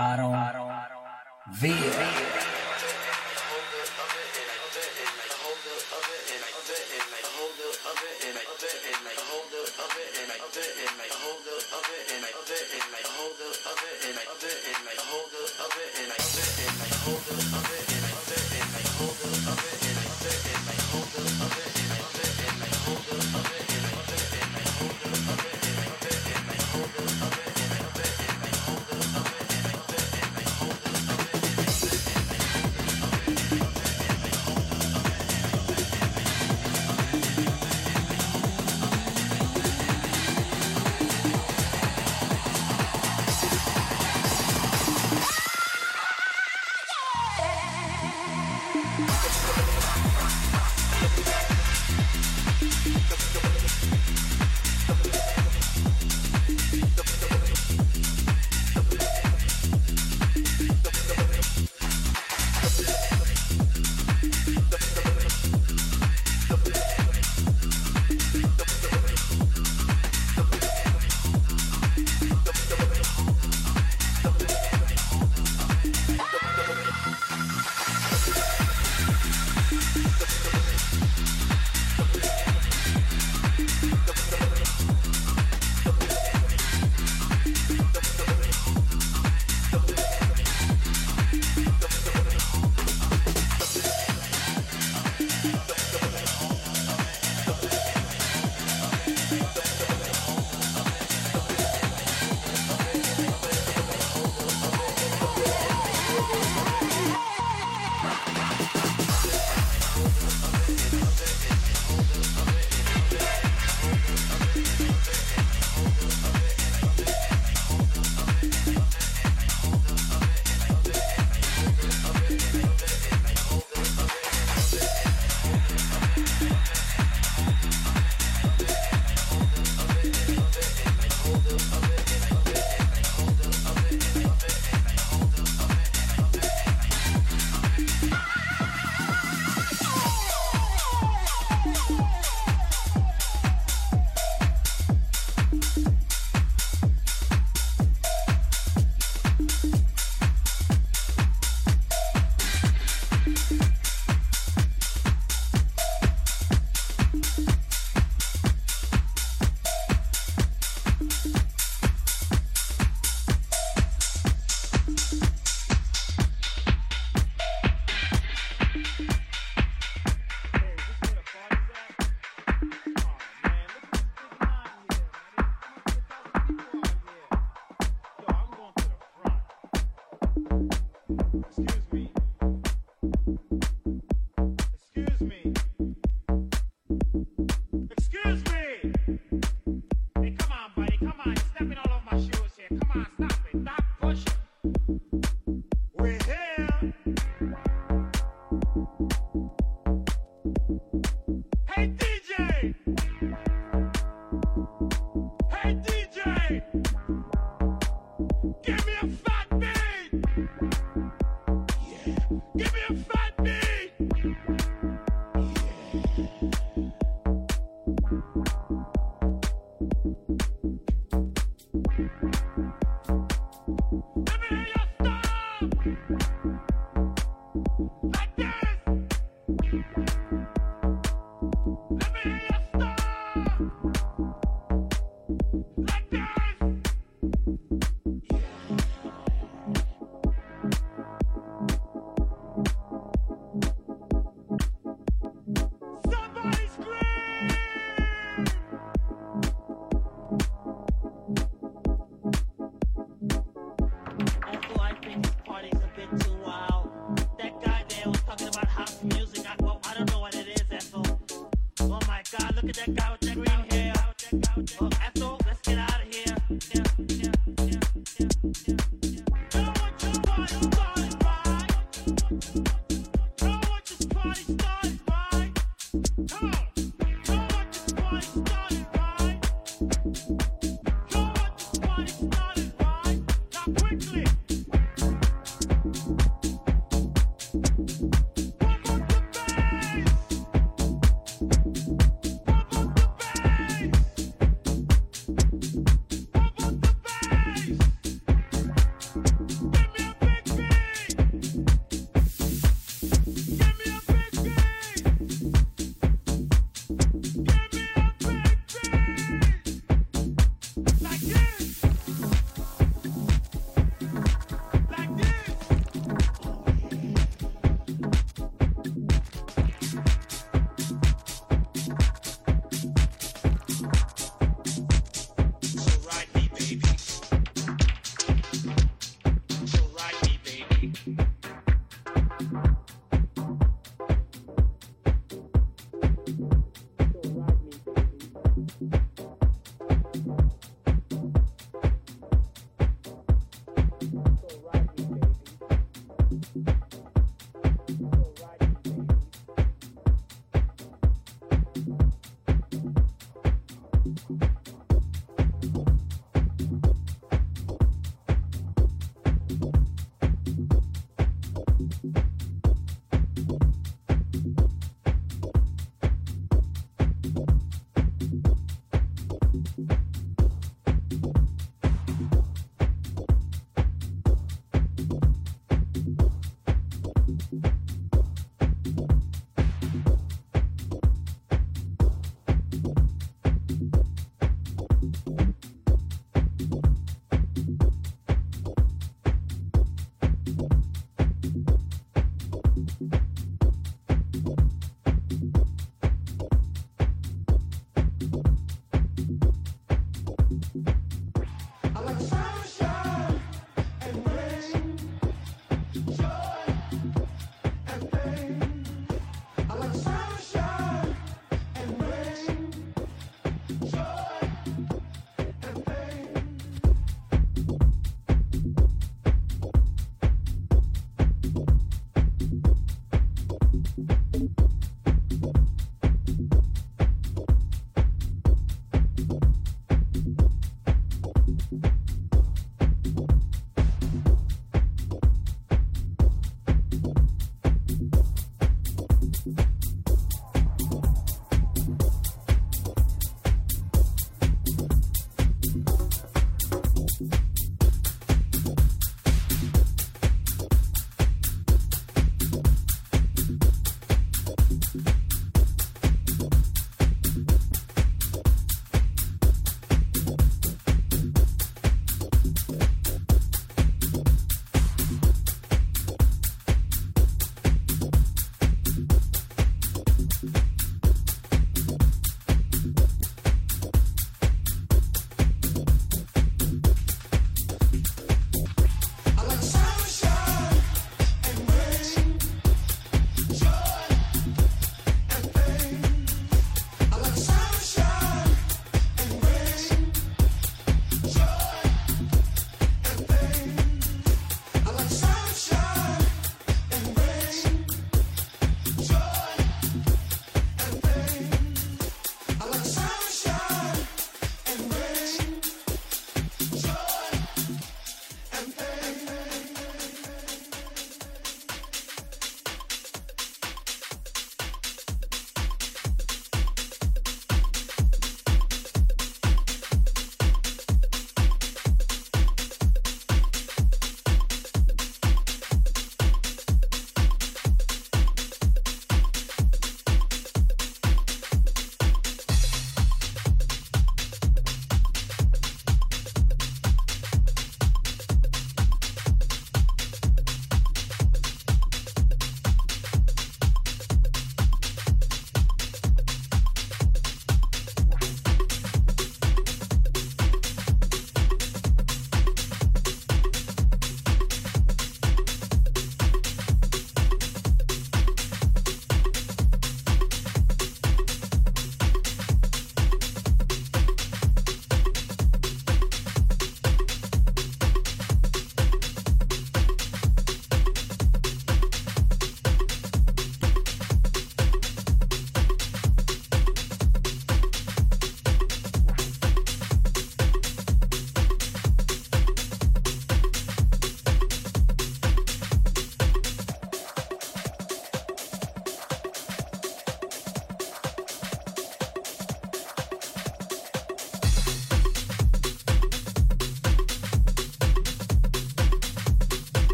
I don't, I don't, I don't, I don't.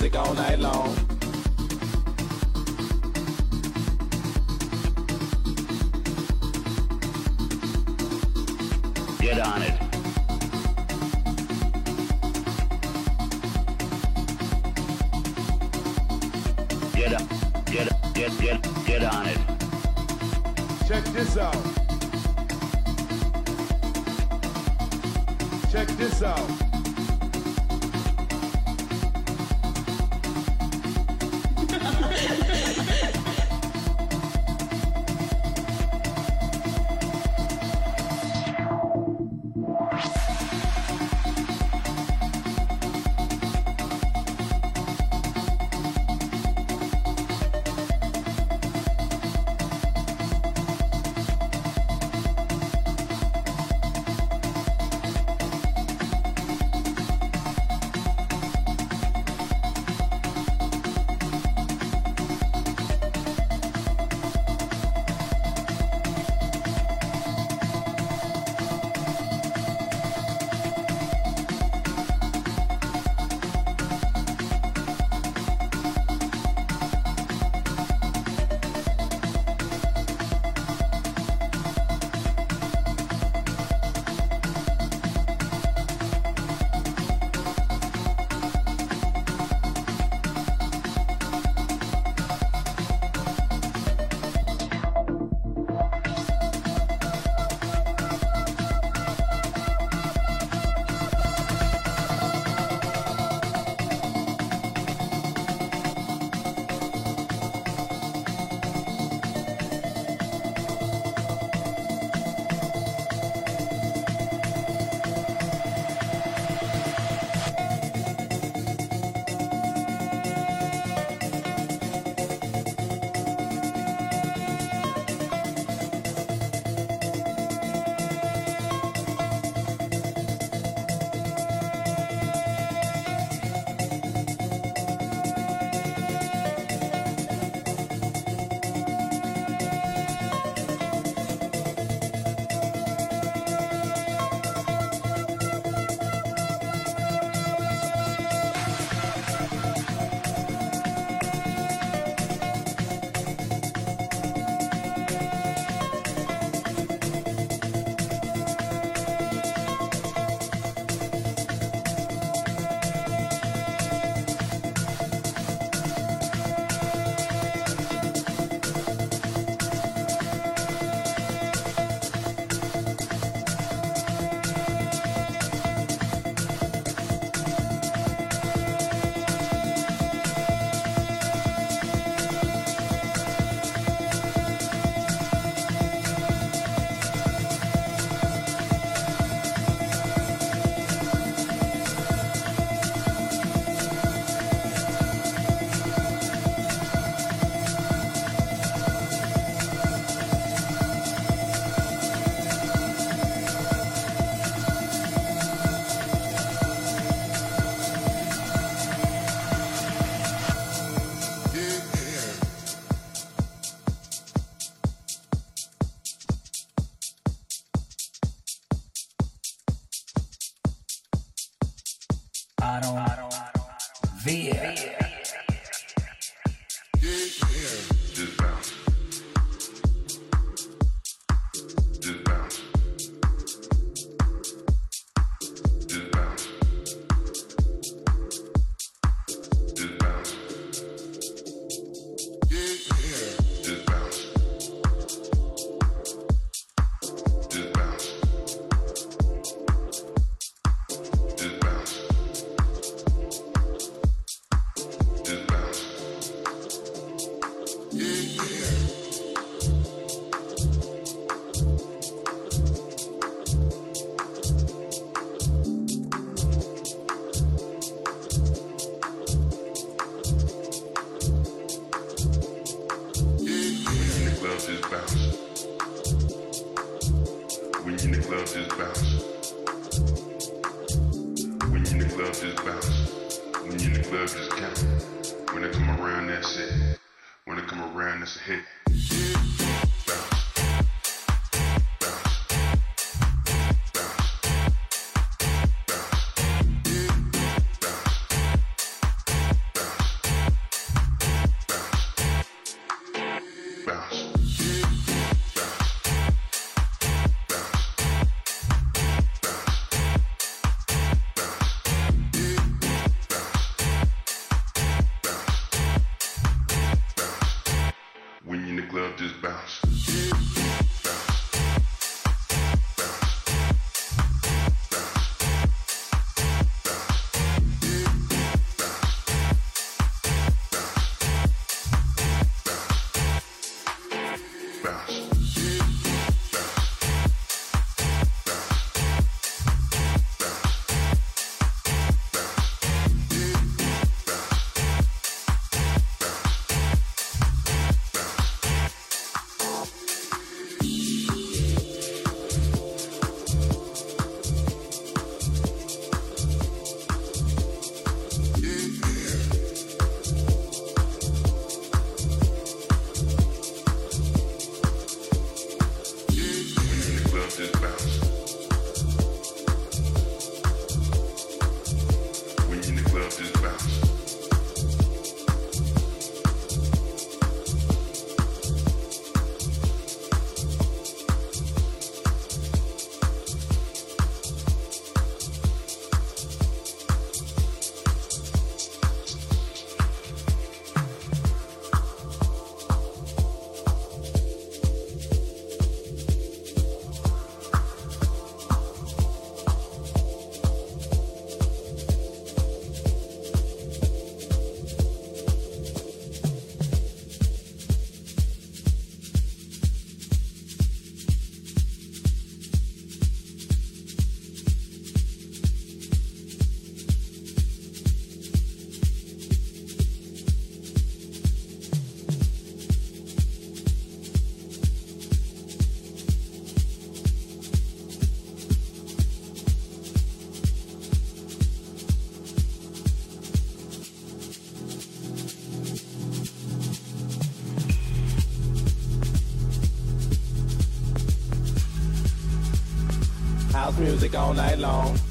Music all night long. Music all night long.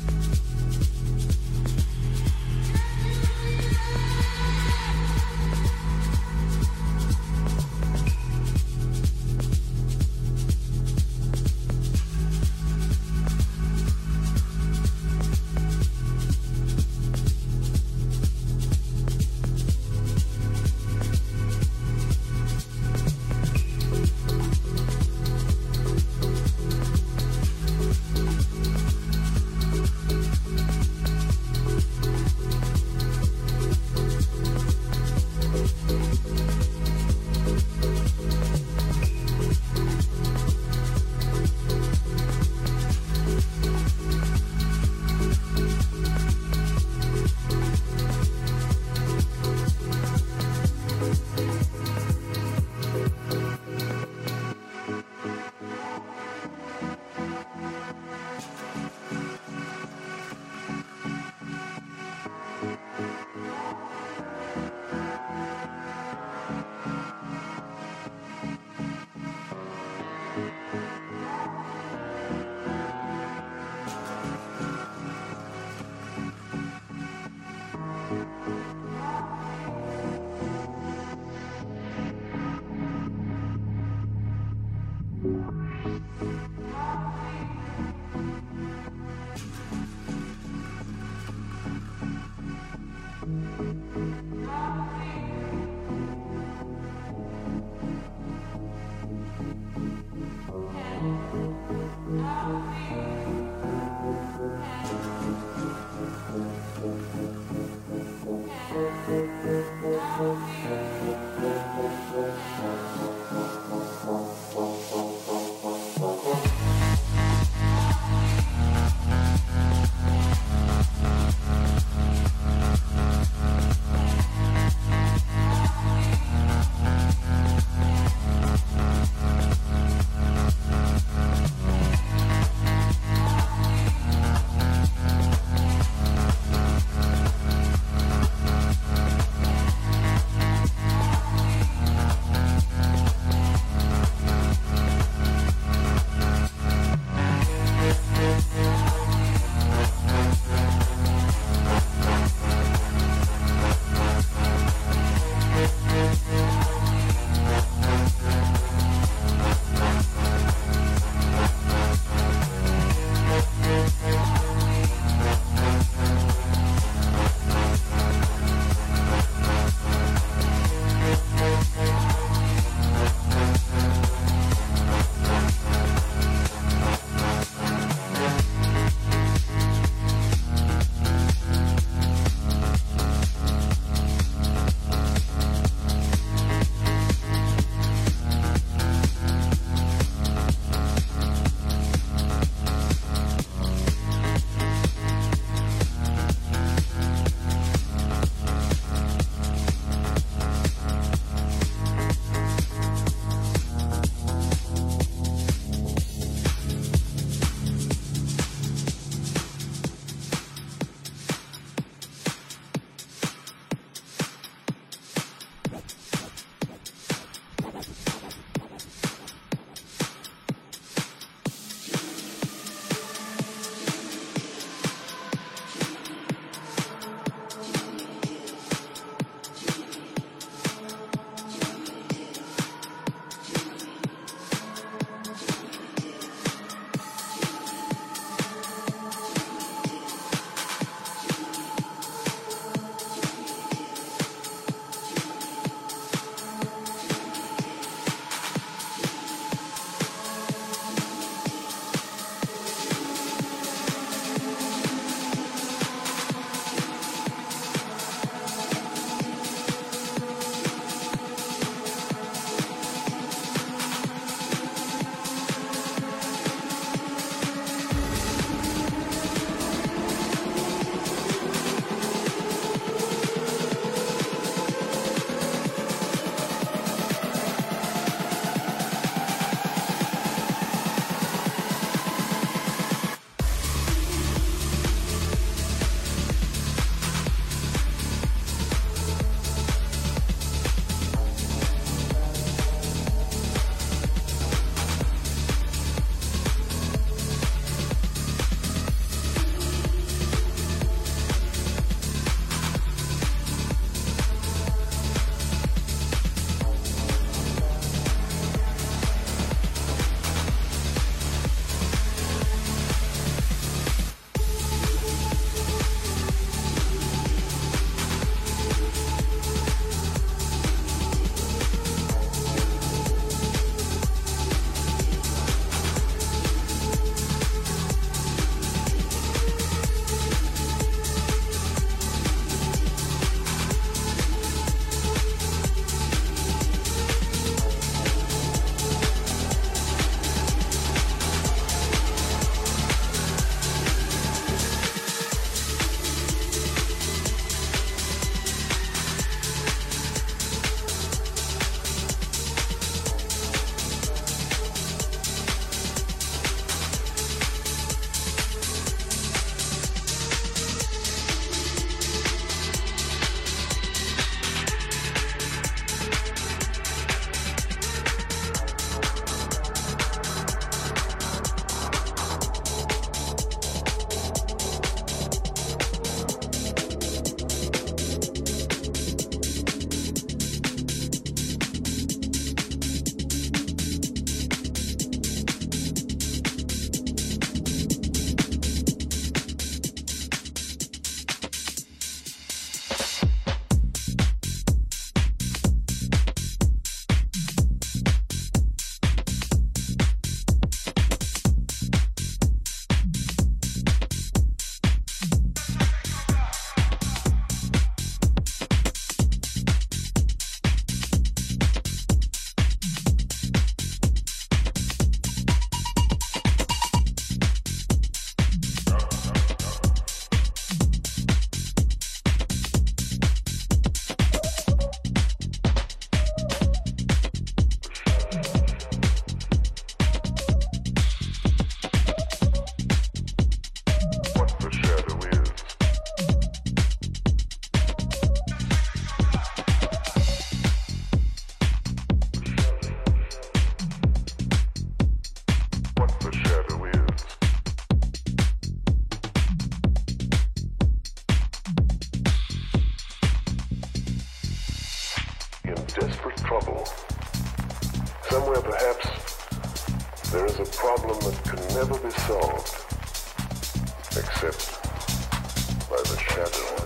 There is a problem that can never be solved except by the shadow.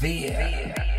via.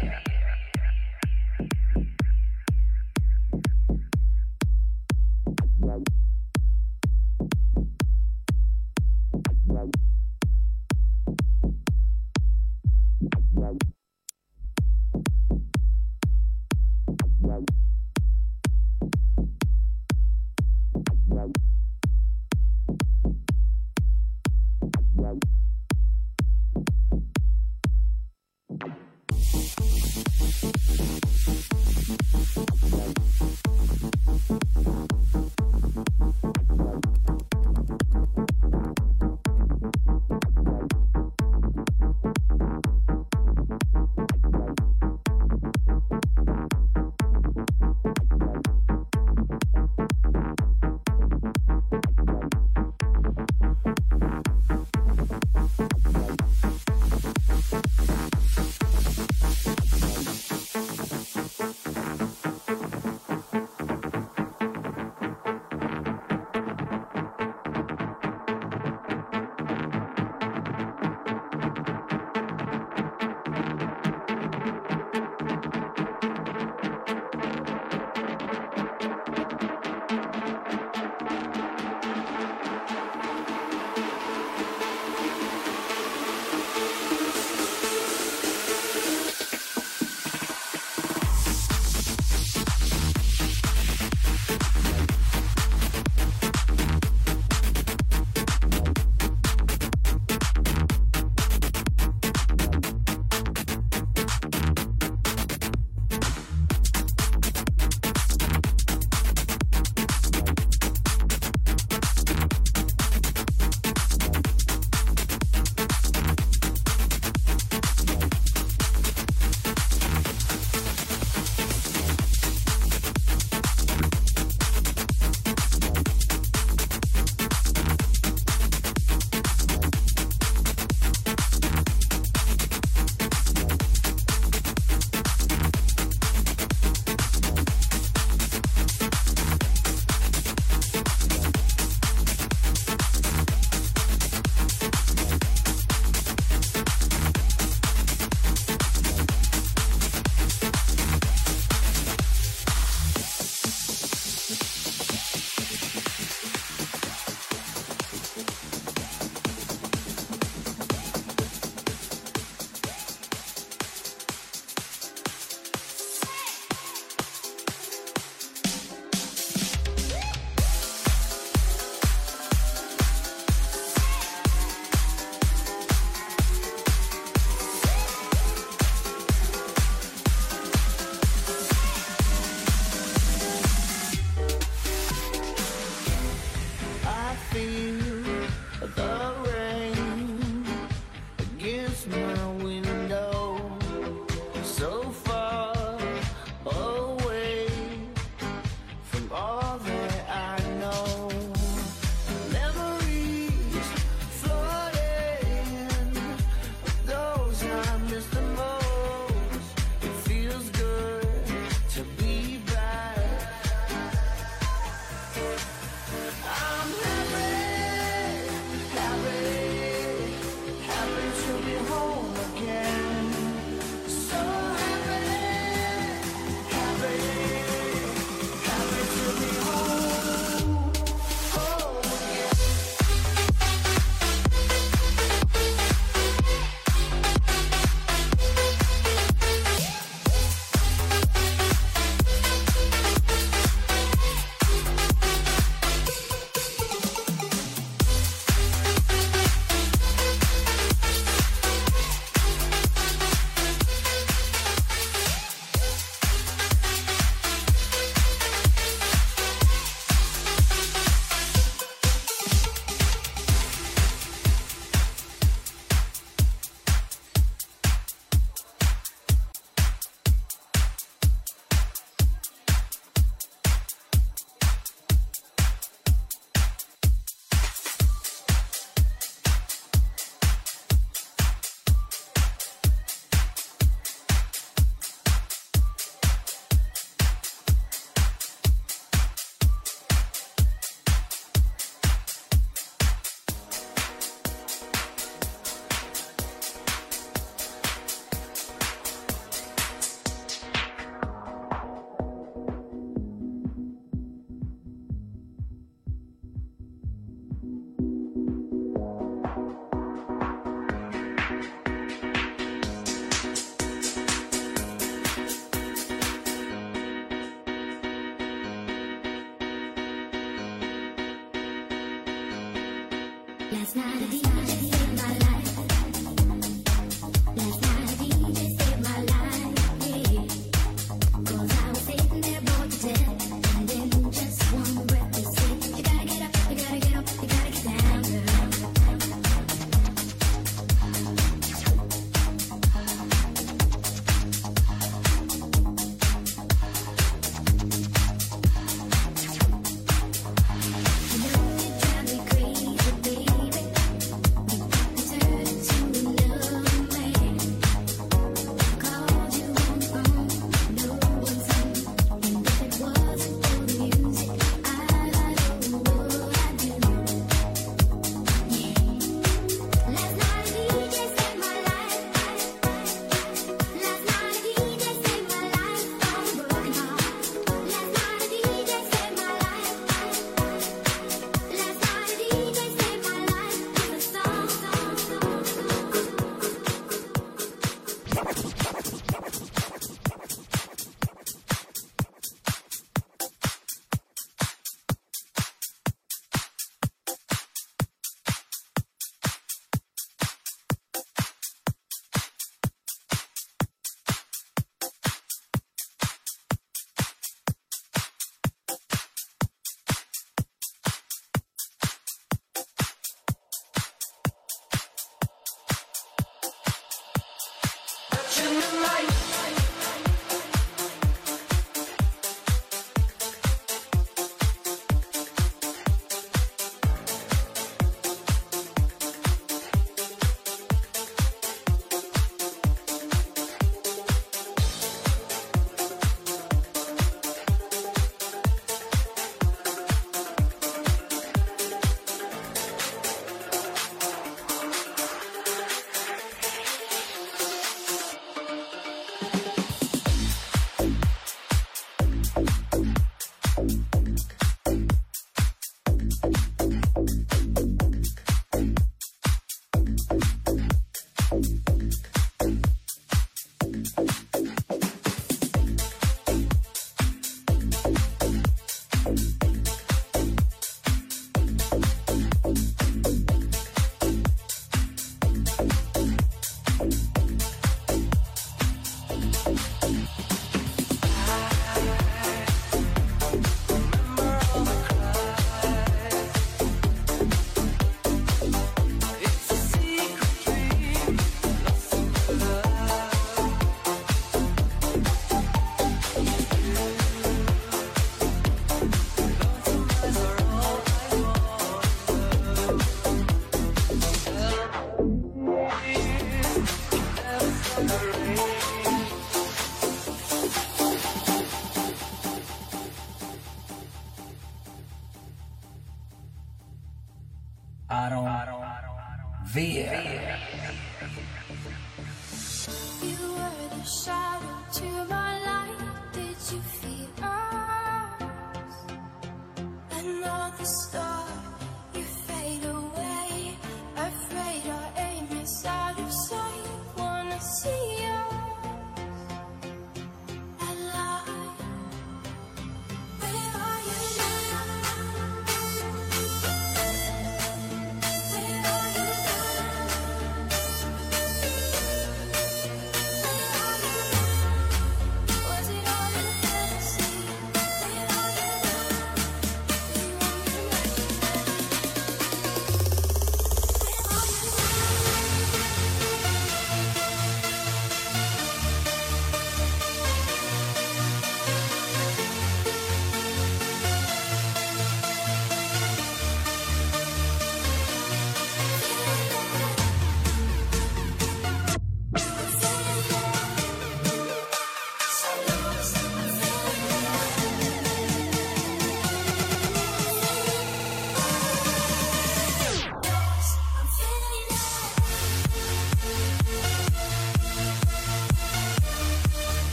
Last night, last night, my life.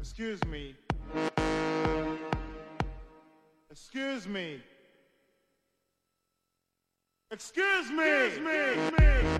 Excuse me. Excuse me. Excuse me. Excuse me. Excuse me.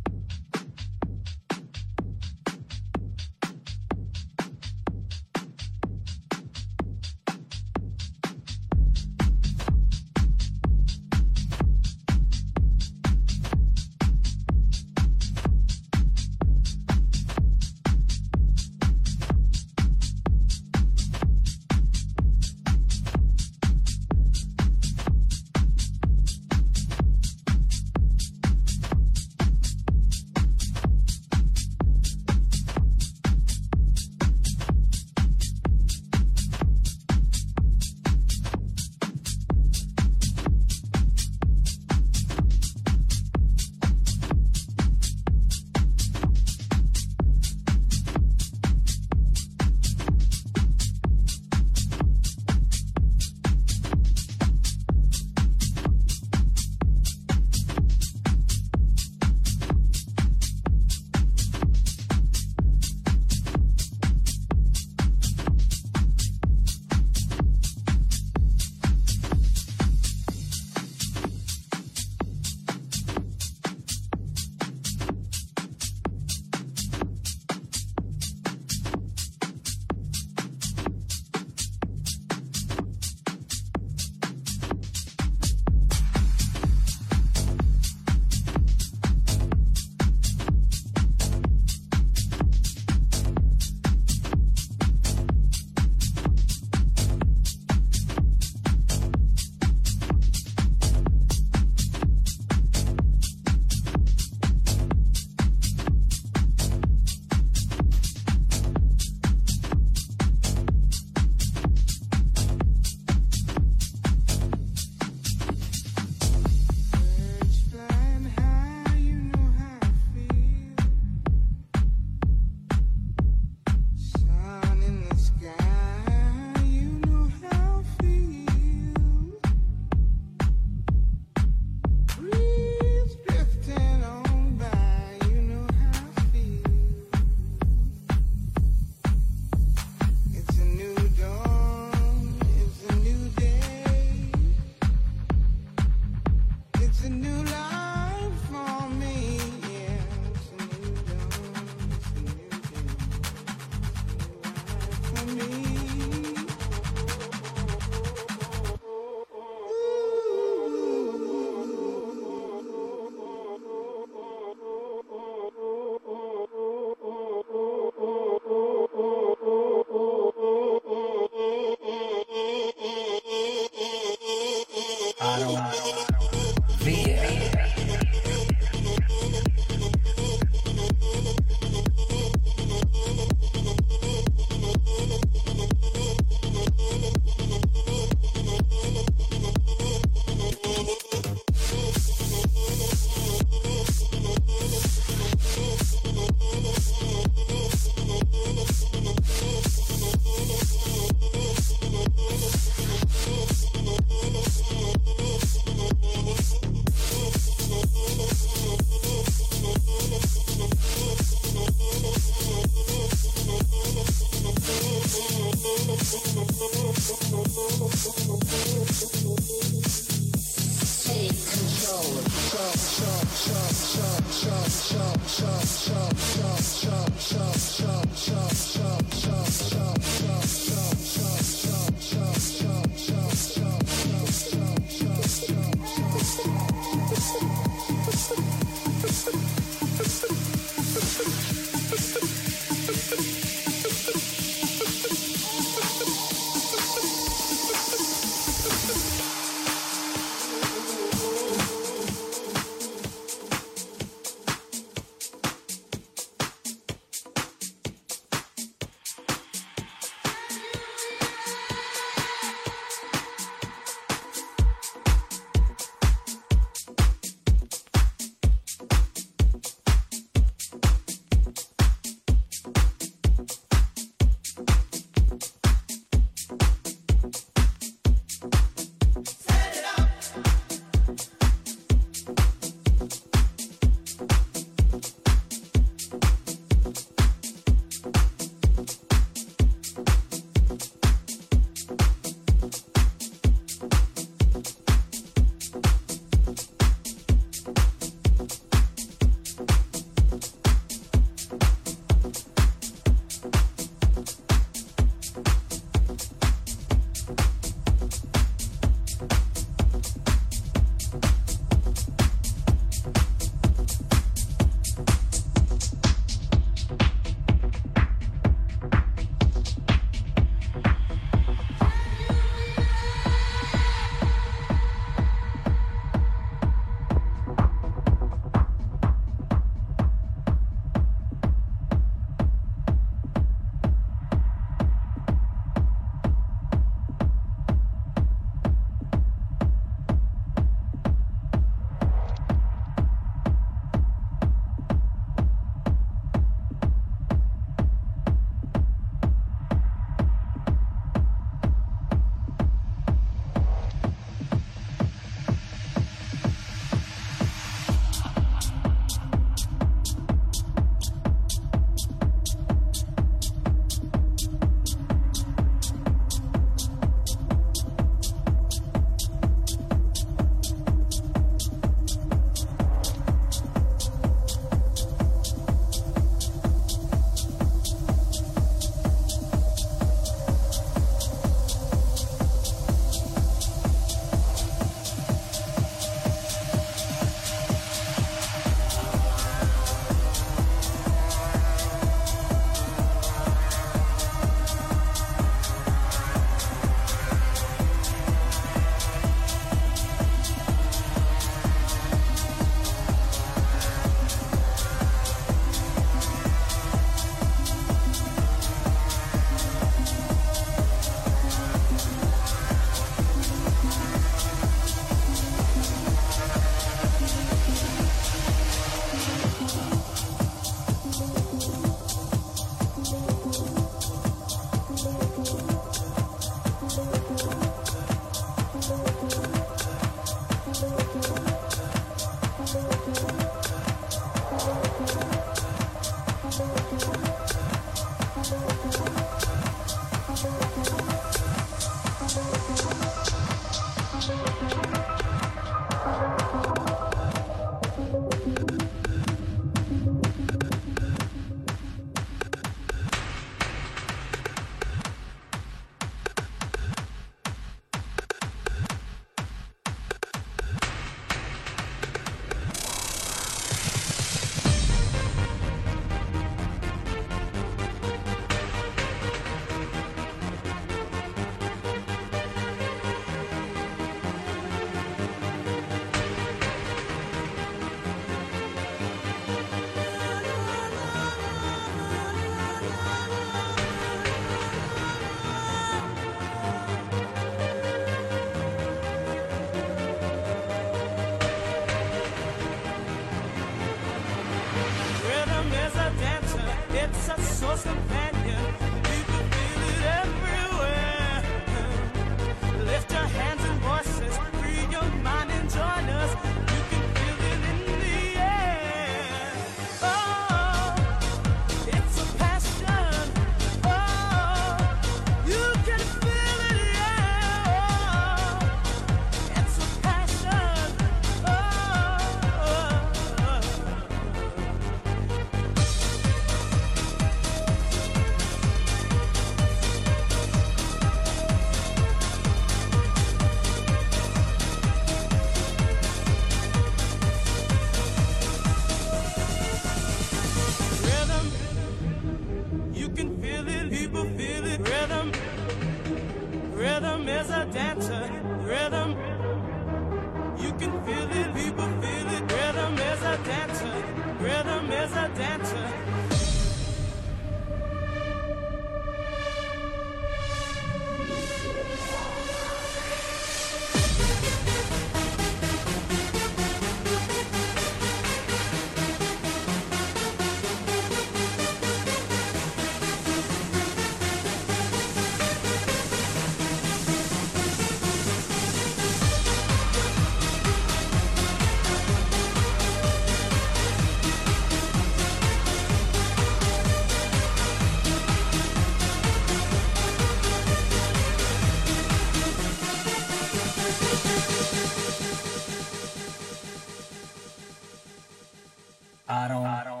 I don't, I don't,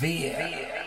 I.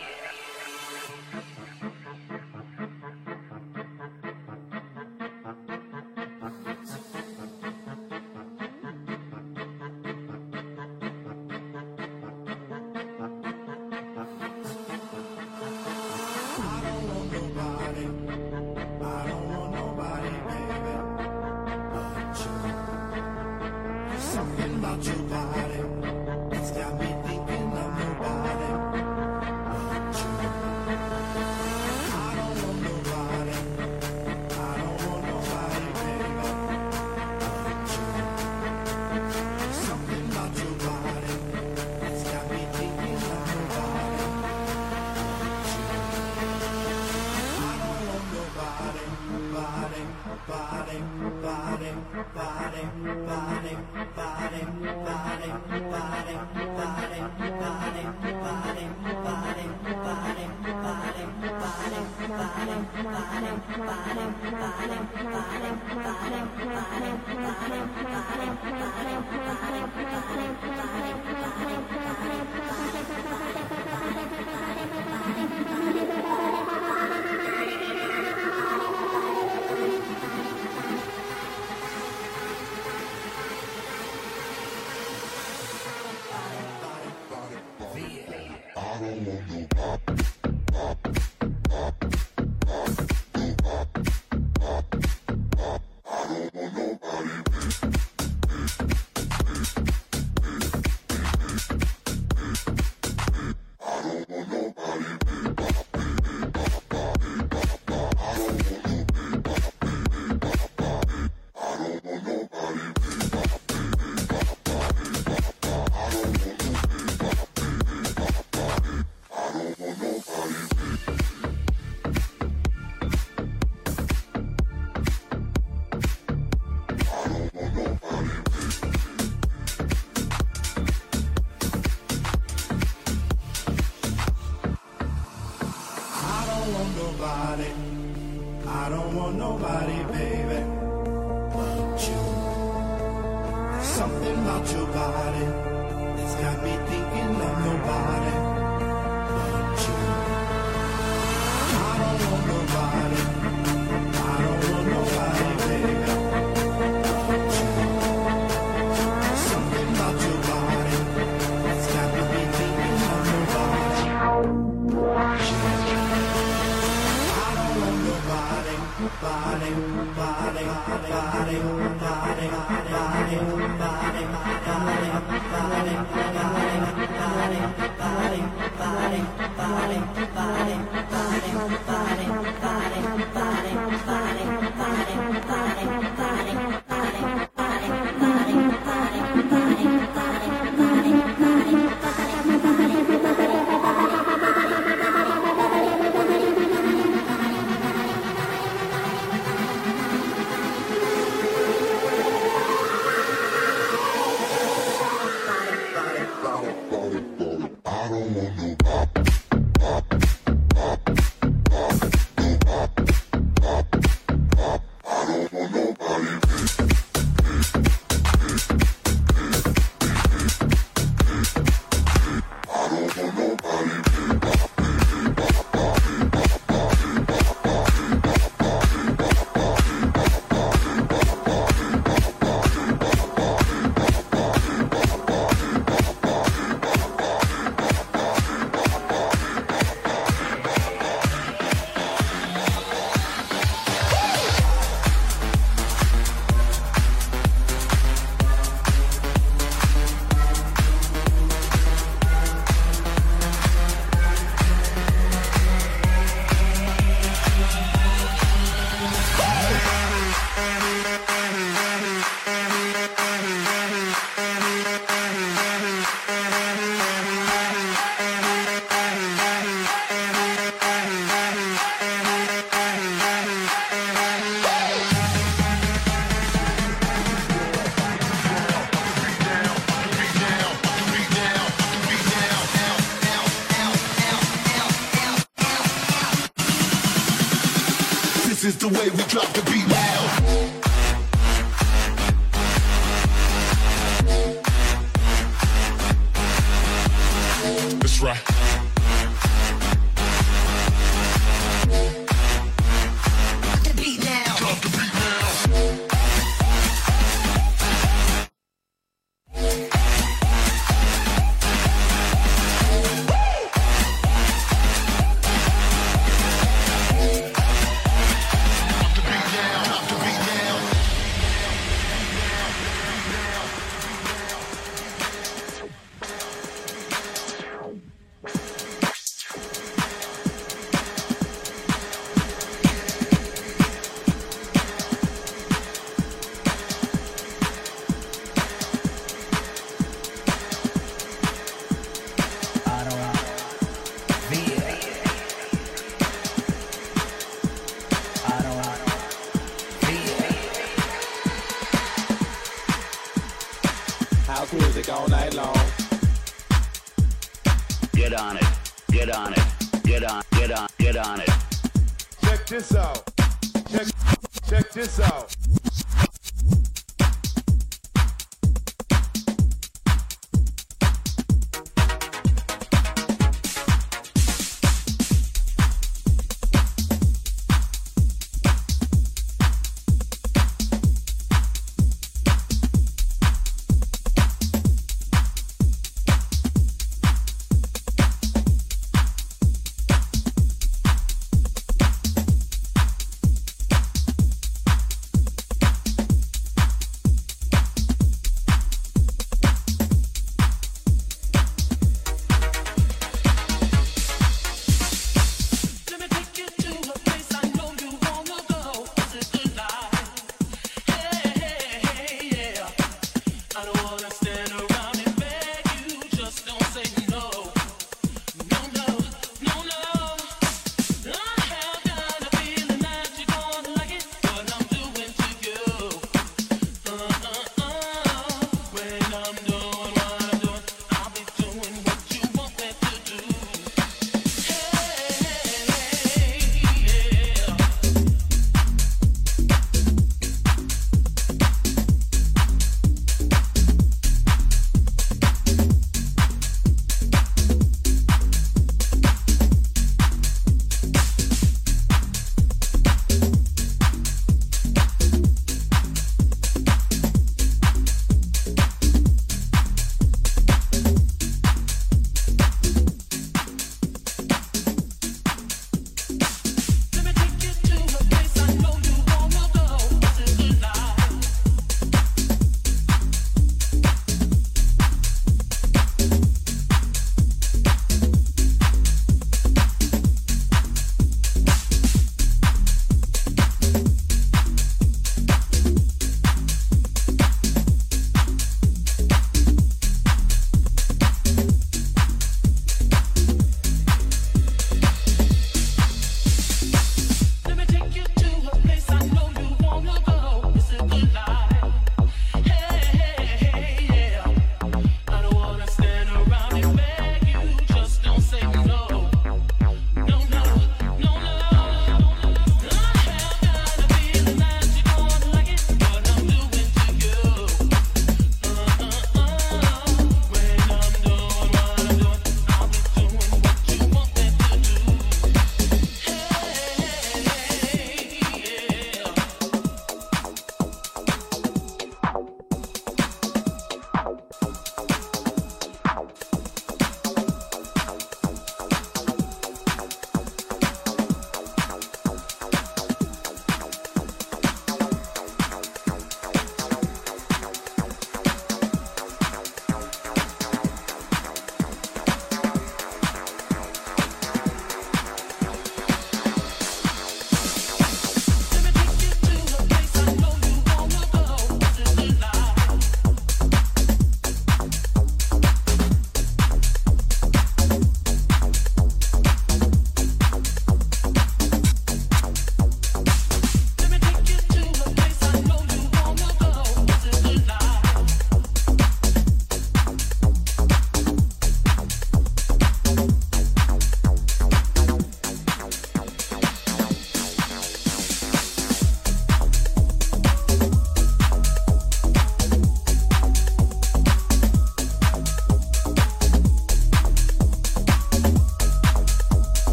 is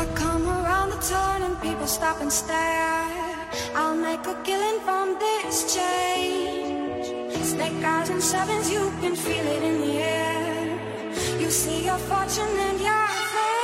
I come around the turn and people stop and stare. I'll make a killing from this change. Snake eyes and sevens, you can feel it in the air. You see your fortune and your fate.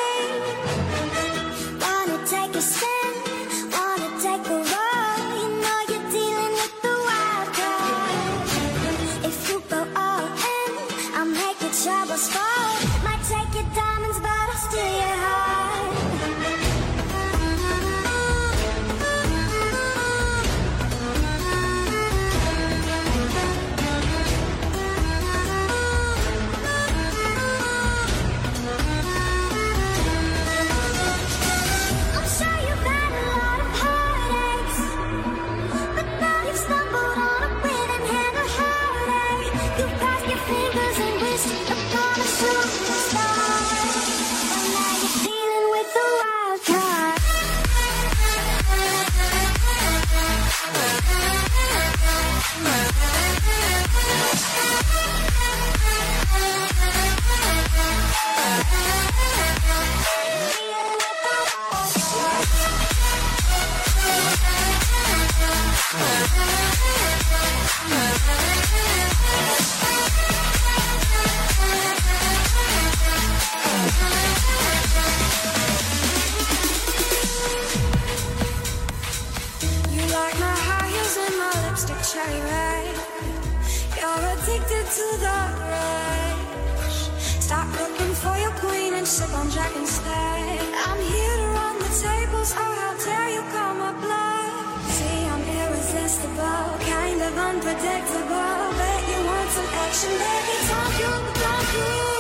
To the rush. Stop looking for your queen and sip on Jack instead. I'm here to run the tables. Oh, how dare you call my bluff? See, I'm irresistible, kind of unpredictable. Bet you want some action, baby. Don't you, don't you?